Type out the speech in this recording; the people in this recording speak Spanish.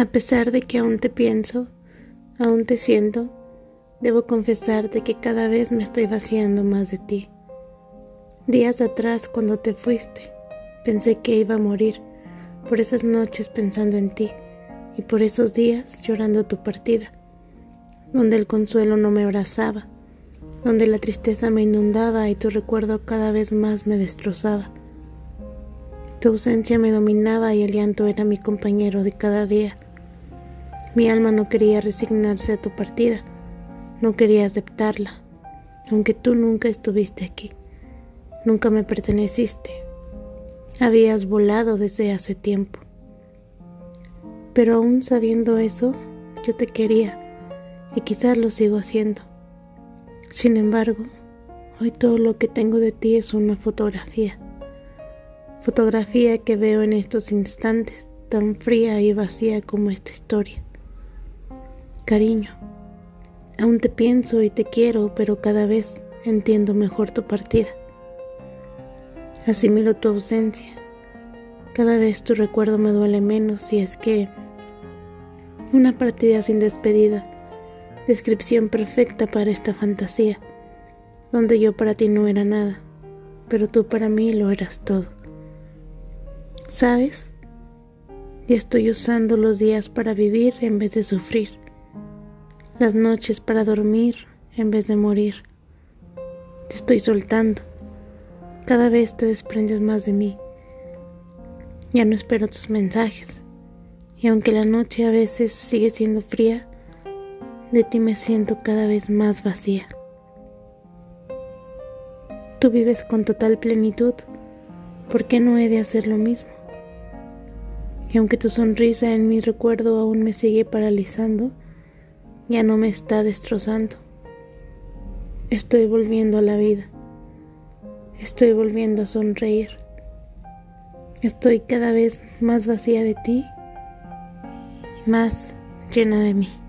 A pesar de que aún te pienso, aún te siento, debo confesarte que cada vez me estoy vaciando más de ti. Días atrás, cuando te fuiste, pensé que iba a morir, por esas noches pensando en ti, y por esos días llorando tu partida, donde el consuelo no me abrazaba, donde la tristeza me inundaba y tu recuerdo cada vez más me destrozaba. Tu ausencia me dominaba y el llanto era mi compañero de cada día. Mi alma no quería resignarse a tu partida, no quería aceptarla, aunque tú nunca estuviste aquí, nunca me perteneciste. Habías volado desde hace tiempo. Pero aún sabiendo eso, yo te quería y quizás lo sigo haciendo. Sin embargo, hoy todo lo que tengo de ti es una fotografía fotografía que veo en estos instantes, tan fría y vacía como esta historia. Cariño, aún te pienso y te quiero, pero cada vez entiendo mejor tu partida. Asimilo tu ausencia. Cada vez tu recuerdo me duele menos si es que una partida sin despedida, descripción perfecta para esta fantasía, donde yo para ti no era nada, pero tú para mí lo eras todo. ¿Sabes? Ya estoy usando los días para vivir en vez de sufrir, las noches para dormir en vez de morir. Te estoy soltando. Cada vez te desprendes más de mí. Ya no espero tus mensajes. Y aunque la noche a veces sigue siendo fría, de ti me siento cada vez más vacía. Tú vives con total plenitud. ¿Por qué no he de hacer lo mismo? Y aunque tu sonrisa en mi recuerdo aún me sigue paralizando, ya no me está destrozando. Estoy volviendo a la vida. Estoy volviendo a sonreír. Estoy cada vez más vacía de ti y más llena de mí.